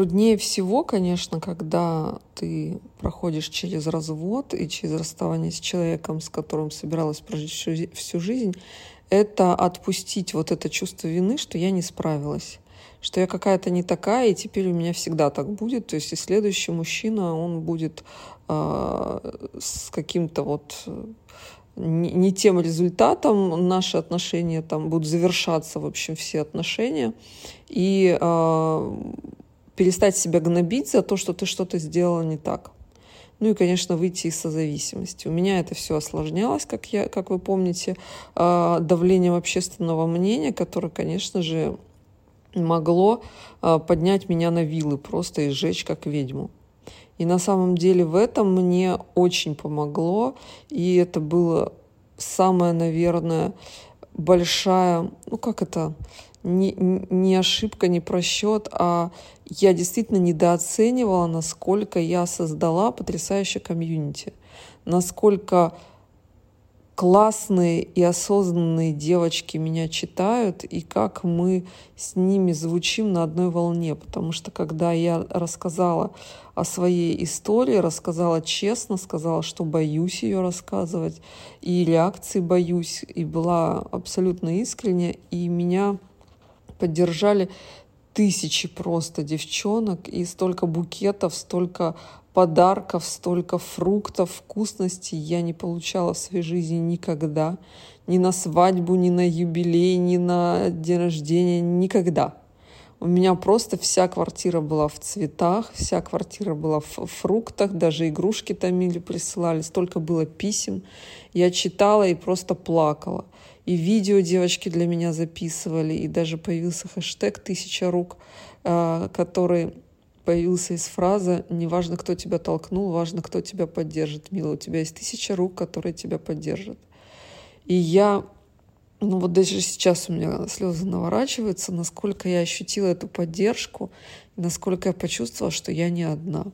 Труднее всего, конечно, когда ты проходишь через развод и через расставание с человеком, с которым собиралась прожить всю жизнь, это отпустить вот это чувство вины, что я не справилась, что я какая-то не такая, и теперь у меня всегда так будет. То есть и следующий мужчина, он будет э, с каким-то вот не, не тем результатом наши отношения там будут завершаться, в общем, все отношения. И э, перестать себя гнобить за то, что ты что-то сделала не так. Ну и, конечно, выйти из созависимости. У меня это все осложнялось, как, я, как вы помните, а, давлением общественного мнения, которое, конечно же, могло а, поднять меня на вилы просто и сжечь как ведьму. И на самом деле в этом мне очень помогло, и это было самое, наверное, большая, ну как это, не, не ошибка, не просчет, а я действительно недооценивала, насколько я создала потрясающее комьюнити, насколько классные и осознанные девочки меня читают, и как мы с ними звучим на одной волне. Потому что когда я рассказала о своей истории, рассказала честно, сказала, что боюсь ее рассказывать, и реакции боюсь, и была абсолютно искренне, и меня поддержали тысячи просто девчонок и столько букетов, столько подарков, столько фруктов, вкусностей я не получала в своей жизни никогда. Ни на свадьбу, ни на юбилей, ни на день рождения, никогда. У меня просто вся квартира была в цветах, вся квартира была в фруктах, даже игрушки томили, присылали, столько было писем. Я читала и просто плакала и видео девочки для меня записывали, и даже появился хэштег «Тысяча рук», а, который появился из фразы «Неважно, кто тебя толкнул, важно, кто тебя поддержит, мила, у тебя есть тысяча рук, которые тебя поддержат». И я, ну вот даже сейчас у меня слезы наворачиваются, насколько я ощутила эту поддержку, насколько я почувствовала, что я не одна.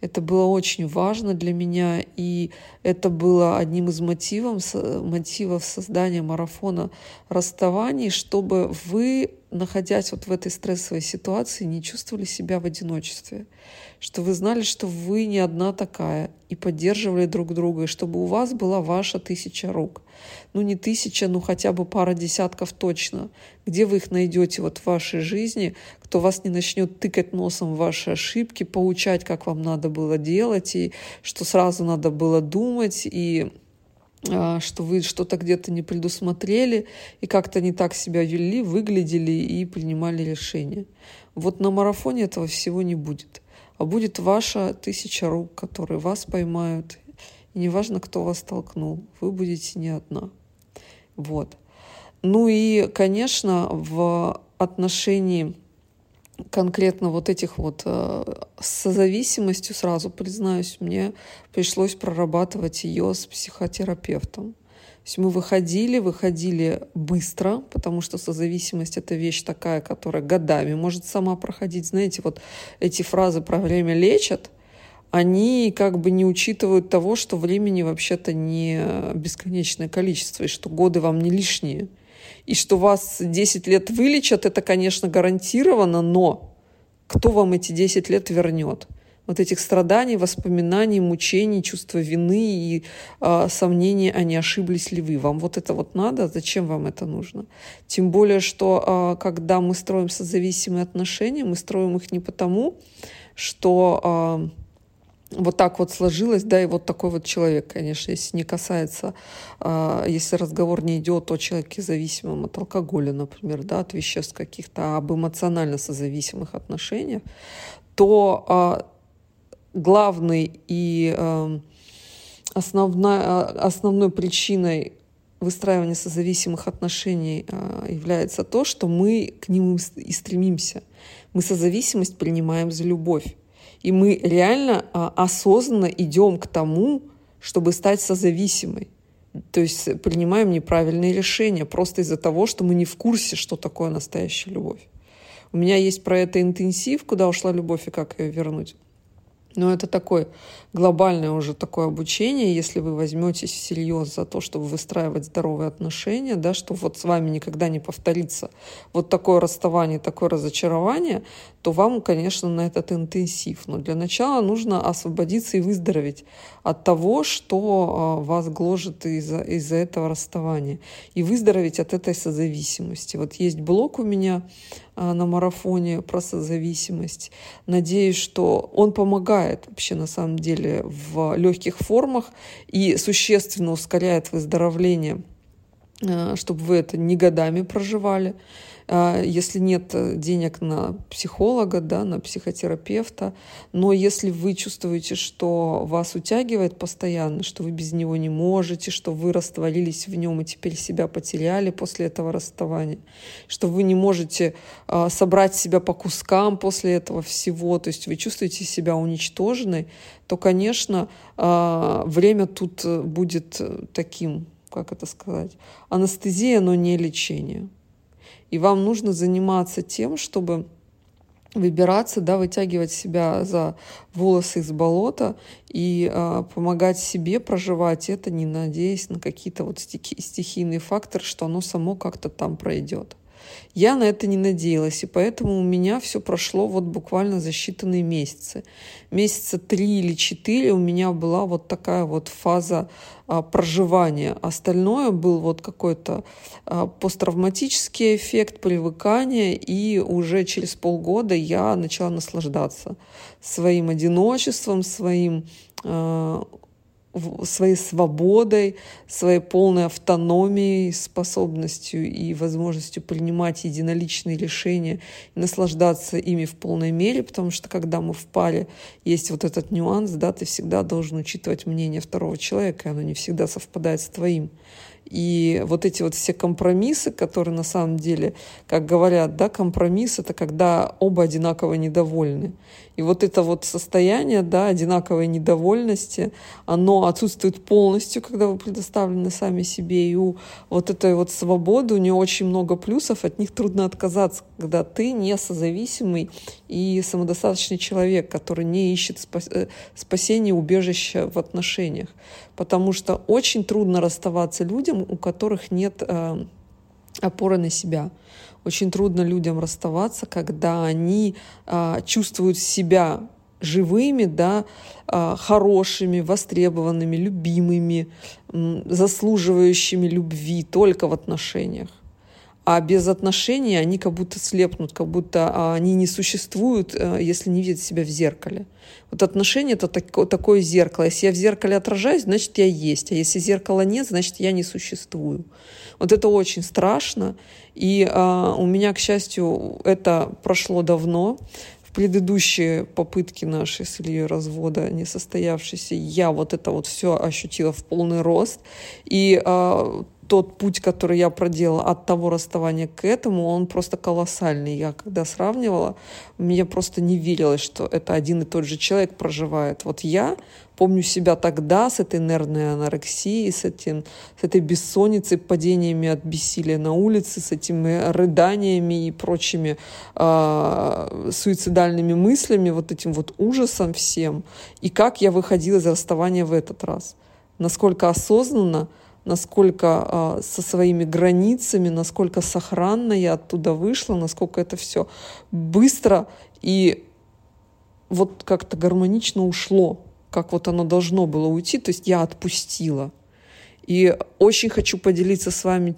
Это было очень важно для меня, и это было одним из мотивов, мотивов создания марафона расставаний, чтобы вы, находясь вот в этой стрессовой ситуации, не чувствовали себя в одиночестве, что вы знали, что вы не одна такая, и поддерживали друг друга, и чтобы у вас была ваша тысяча рук. Ну не тысяча, ну хотя бы пара десятков точно. Где вы их найдете вот в вашей жизни, кто вас не начнет тыкать носом в ваши ошибки, поучать, как вам надо было делать, и что сразу надо было думать, и что вы что-то где-то не предусмотрели и как-то не так себя вели, выглядели и принимали решения. Вот на марафоне этого всего не будет. А будет ваша тысяча рук, которые вас поймают. И неважно, кто вас толкнул, вы будете не одна. Вот. Ну и, конечно, в отношении конкретно вот этих вот э, с созависимостью, сразу признаюсь, мне пришлось прорабатывать ее с психотерапевтом. То есть мы выходили, выходили быстро, потому что созависимость — это вещь такая, которая годами может сама проходить. Знаете, вот эти фразы про время лечат, они как бы не учитывают того, что времени вообще-то не бесконечное количество, и что годы вам не лишние. И что вас 10 лет вылечат, это, конечно, гарантированно, но кто вам эти 10 лет вернет? Вот этих страданий, воспоминаний, мучений, чувства вины и э, сомнения, а не ошиблись ли вы. Вам вот это вот надо? Зачем вам это нужно? Тем более, что э, когда мы строим созависимые отношения, мы строим их не потому, что... Э, вот так вот сложилось, да, и вот такой вот человек, конечно, если не касается, э, если разговор не идет о человеке зависимом от алкоголя, например, да, от веществ каких-то, а об эмоционально созависимых отношениях, то э, главной и основной, основной причиной выстраивания созависимых отношений является то, что мы к ним и стремимся. Мы созависимость принимаем за любовь. И мы реально а, осознанно идем к тому, чтобы стать созависимой. То есть принимаем неправильные решения просто из-за того, что мы не в курсе, что такое настоящая любовь. У меня есть про это интенсив, куда ушла любовь и как ее вернуть. Но это такое глобальное уже такое обучение, если вы возьметесь всерьез за то, чтобы выстраивать здоровые отношения, да, что вот с вами никогда не повторится вот такое расставание, такое разочарование, то вам, конечно, на этот интенсив. Но для начала нужно освободиться и выздороветь от того, что а, вас гложет из-за из этого расставания. И выздороветь от этой созависимости. Вот есть блок у меня на марафоне про созависимость. Надеюсь, что он помогает вообще на самом деле в легких формах и существенно ускоряет выздоровление, а, чтобы вы это не годами проживали. А, если нет э, денег на психолога, да, на психотерапевта, но если вы чувствуете, что вас утягивает постоянно, что вы без него не можете, что вы растворились в нем и теперь себя потеряли после этого расставания, что вы не можете а, собрать себя по кускам после этого всего, то есть вы чувствуете себя уничтоженной, то, конечно, а, время тут э, будет э, таким, как это сказать, анестезия, но не лечение. И вам нужно заниматься тем, чтобы выбираться, да, вытягивать себя за волосы из болота и э, помогать себе проживать это, не надеясь на какие-то вот стихи, стихийные факторы, что оно само как-то там пройдет. Я на это не надеялась, и поэтому у меня все прошло вот буквально за считанные месяцы. Месяца три или четыре у меня была вот такая вот фаза а, проживания. Остальное был вот какой-то а, посттравматический эффект привыкания, и уже через полгода я начала наслаждаться своим одиночеством, своим а, своей свободой, своей полной автономией, способностью и возможностью принимать единоличные решения и наслаждаться ими в полной мере, потому что когда мы в паре, есть вот этот нюанс, да, ты всегда должен учитывать мнение второго человека, и оно не всегда совпадает с твоим. И вот эти вот все компромиссы, которые на самом деле, как говорят, да, компромисс — это когда оба одинаково недовольны. И вот это вот состояние, да, одинаковой недовольности, оно отсутствует полностью, когда вы предоставлены сами себе. И у вот этой вот свободы у нее очень много плюсов, от них трудно отказаться, когда ты не созависимый и самодостаточный человек, который не ищет э, спасения, убежища в отношениях. Потому что очень трудно расставаться людям, у которых нет э, опоры на себя. Очень трудно людям расставаться, когда они а, чувствуют себя живыми, да, а, хорошими, востребованными, любимыми, заслуживающими любви только в отношениях. А без отношений они как будто слепнут, как будто а, они не существуют, э, если не видят себя в зеркале. Вот отношения — это такое зеркало. Если я в зеркале отражаюсь, значит, я есть. А если зеркала нет, значит, я не существую. Вот это очень страшно. И а, у меня, к счастью, это прошло давно. В предыдущие попытки наши с Ильей развода несостоявшиеся, я вот это вот все ощутила в полный рост. И а, тот путь, который я проделала от того расставания к этому, он просто колоссальный. Я когда сравнивала, мне просто не верилось, что это один и тот же человек проживает. Вот я помню себя тогда с этой нервной анорексией, с, этим, с этой бессонницей, падениями от бессилия на улице, с этими рыданиями и прочими э, суицидальными мыслями, вот этим вот ужасом всем. И как я выходила из расставания в этот раз. Насколько осознанно, насколько э, со своими границами, насколько сохранно я оттуда вышла, насколько это все быстро и вот как-то гармонично ушло, как вот оно должно было уйти, то есть я отпустила. И очень хочу поделиться с вами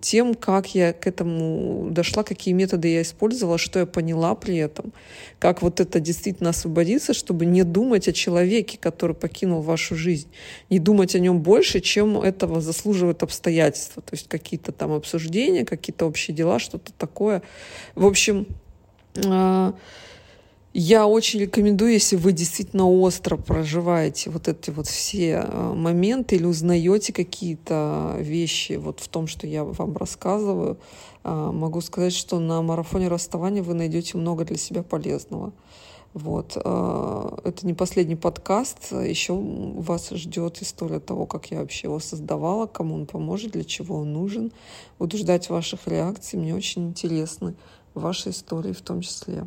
тем, как я к этому дошла, какие методы я использовала, что я поняла при этом, как вот это действительно освободиться, чтобы не думать о человеке, который покинул вашу жизнь, не думать о нем больше, чем этого заслуживают обстоятельства, то есть какие-то там обсуждения, какие-то общие дела, что-то такое. В общем, а, я очень рекомендую, если вы действительно остро проживаете вот эти вот все э, моменты или узнаете какие-то вещи вот в том, что я вам рассказываю, э, могу сказать, что на марафоне расставания вы найдете много для себя полезного. Вот. Э, это не последний подкаст. Еще вас ждет история того, как я вообще его создавала, кому он поможет, для чего он нужен. Буду ждать ваших реакций. Мне очень интересны ваши истории в том числе.